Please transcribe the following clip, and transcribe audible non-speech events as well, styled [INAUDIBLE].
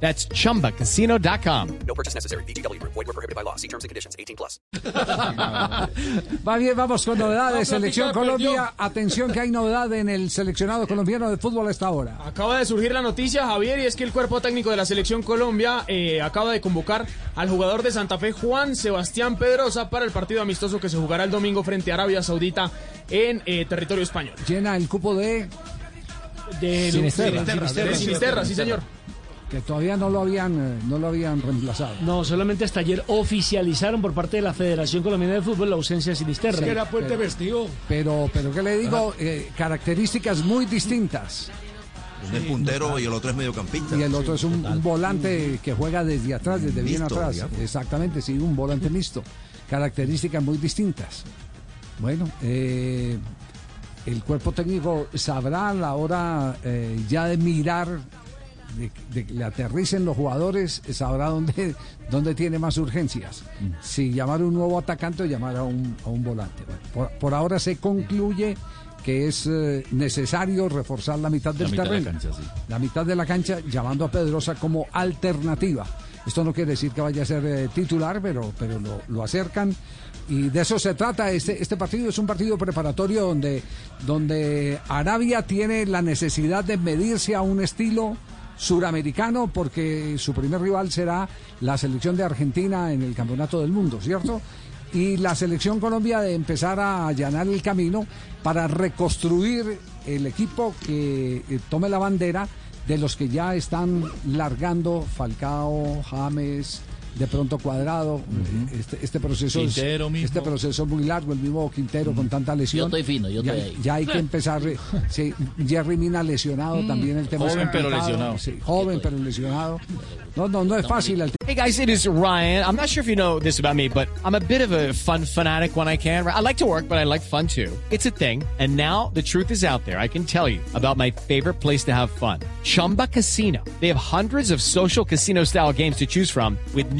That's chumbacasino.com. No purchase necessary. BGW. Void were prohibited by law. See terms and conditions. 18 plus. [LAUGHS] Va bien, vamos con novedades. Selección Colombia. Atención que hay novedad en el seleccionado colombiano de fútbol a esta hora. Acaba de surgir la noticia, Javier, y es que el cuerpo técnico de la selección Colombia eh, acaba de convocar al jugador de Santa Fe, Juan Sebastián Pedrosa, para el partido amistoso que se jugará el domingo frente a Arabia Saudita en eh, territorio español. Llena el cupo de De Sinisterra. De Sinisterra, sí, señor. Que todavía no lo habían eh, no lo habían reemplazado. No, solamente hasta ayer oficializaron por parte de la Federación Colombiana de Fútbol la ausencia de Sinisterra. Era puente vestido. Pero pero qué le digo, Eh, características muy distintas. Uno es puntero y el otro es mediocampista. Y el otro es un, un volante que juega desde atrás, desde bien atrás. digamos. Exactamente, sí, un volante mixto. Características muy distintas. Bueno, eh, el cuerpo técnico sabrá a la hora eh, ya de mirar, de, de que le aterricen los jugadores, sabrá dónde, [LAUGHS] dónde tiene más urgencias. Si llamar a un nuevo atacante o llamar a un, a un volante. Bueno, por, por ahora se concluye que es eh, necesario reforzar la mitad del terreno. La mitad de la cancha, llamando a Pedrosa como alternativa. Esto no quiere decir que vaya a ser eh, titular, pero, pero lo, lo acercan. Y de eso se trata. Este, este partido es un partido preparatorio donde, donde Arabia tiene la necesidad de medirse a un estilo suramericano porque su primer rival será la selección de Argentina en el Campeonato del Mundo, ¿cierto? Y la selección Colombia de empezar a allanar el camino para reconstruir el equipo que eh, tome la bandera de los que ya están largando Falcao, James, de pronto Cuadrado. este, este proceso es, mismo. este proceso es muy largo, el mismo Quintero con tanta lesión. Yo estoy fino, yo ya, estoy ahí. ya hay que empezar. [LAUGHS] sí, Jerry Mina lesionado también el tema Joven, pero lesionado. Sí, joven pero lesionado. No, no, no es fácil el Hey guys, it is Ryan. I'm not sure if you know this about me, but I'm a bit of a fun fanatic when I can. I like to work, but I like fun too. It's a thing. And now the truth is out there. I can tell you about my favorite place to have fun. Chumba Casino. They have hundreds of social casino style games to choose from with